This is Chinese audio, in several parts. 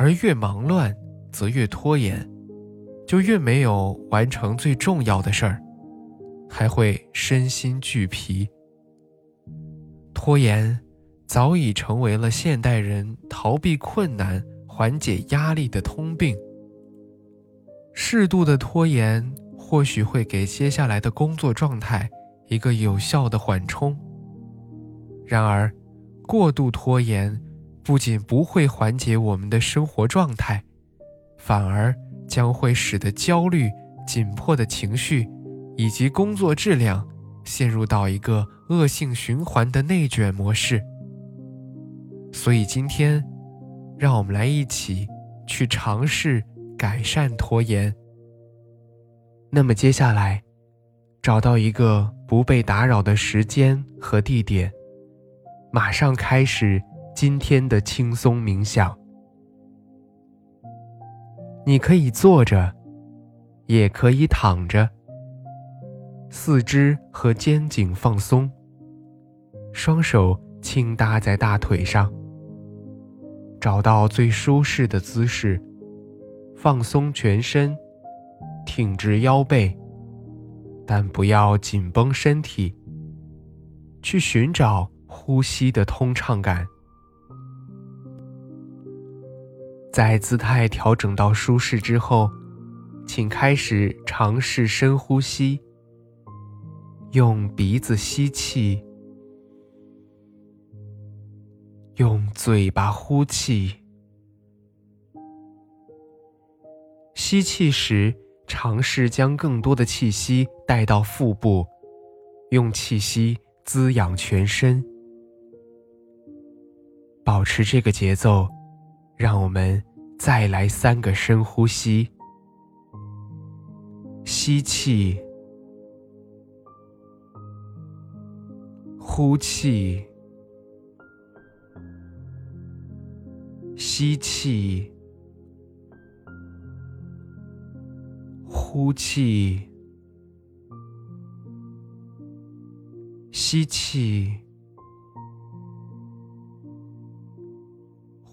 而越忙乱，则越拖延，就越没有完成最重要的事儿，还会身心俱疲。拖延早已成为了现代人逃避困难、缓解压力的通病。适度的拖延或许会给接下来的工作状态一个有效的缓冲，然而。过度拖延不仅不会缓解我们的生活状态，反而将会使得焦虑、紧迫的情绪以及工作质量陷入到一个恶性循环的内卷模式。所以今天，让我们来一起去尝试改善拖延。那么接下来，找到一个不被打扰的时间和地点。马上开始今天的轻松冥想。你可以坐着，也可以躺着。四肢和肩颈放松，双手轻搭在大腿上。找到最舒适的姿势，放松全身，挺直腰背，但不要紧绷身体。去寻找。呼吸的通畅感，在姿态调整到舒适之后，请开始尝试深呼吸。用鼻子吸气，用嘴巴呼气。吸气时，尝试将更多的气息带到腹部，用气息滋养全身。保持这个节奏，让我们再来三个深呼吸。吸气，呼气，吸气，呼气，吸气。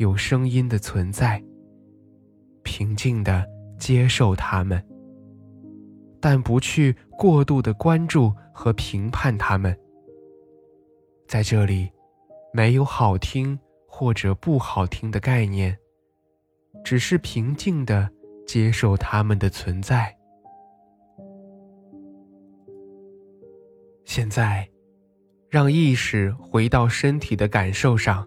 有声音的存在，平静的接受它们，但不去过度的关注和评判它们。在这里，没有好听或者不好听的概念，只是平静的接受它们的存在。现在，让意识回到身体的感受上。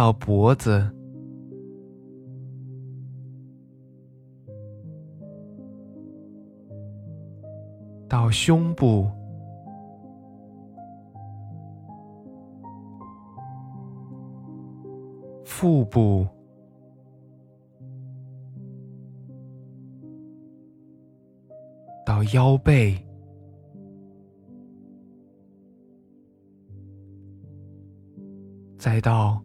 到脖子，到胸部，腹部，到腰背，再到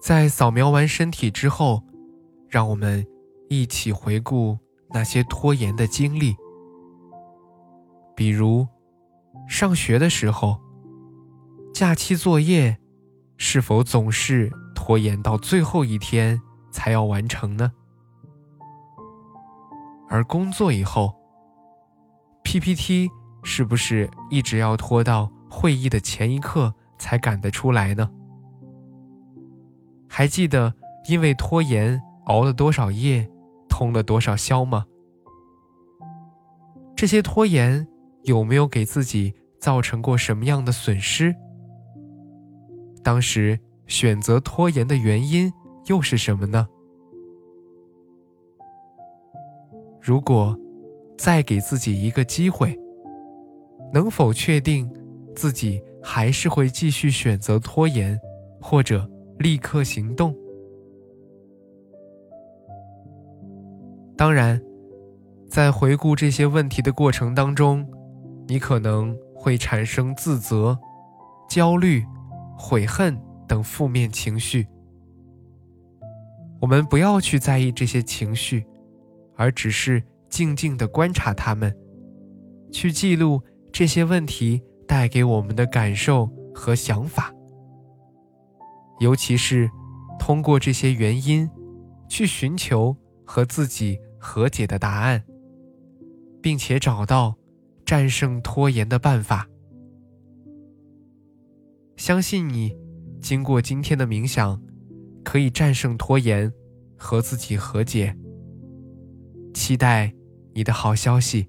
在扫描完身体之后，让我们一起回顾那些拖延的经历。比如，上学的时候，假期作业是否总是拖延到最后一天才要完成呢？而工作以后，PPT 是不是一直要拖到会议的前一刻才赶得出来呢？还记得因为拖延熬了多少夜，通了多少宵吗？这些拖延有没有给自己造成过什么样的损失？当时选择拖延的原因又是什么呢？如果再给自己一个机会，能否确定自己还是会继续选择拖延，或者？立刻行动。当然，在回顾这些问题的过程当中，你可能会产生自责、焦虑、悔恨等负面情绪。我们不要去在意这些情绪，而只是静静的观察他们，去记录这些问题带给我们的感受和想法。尤其是通过这些原因，去寻求和自己和解的答案，并且找到战胜拖延的办法。相信你，经过今天的冥想，可以战胜拖延，和自己和解。期待你的好消息。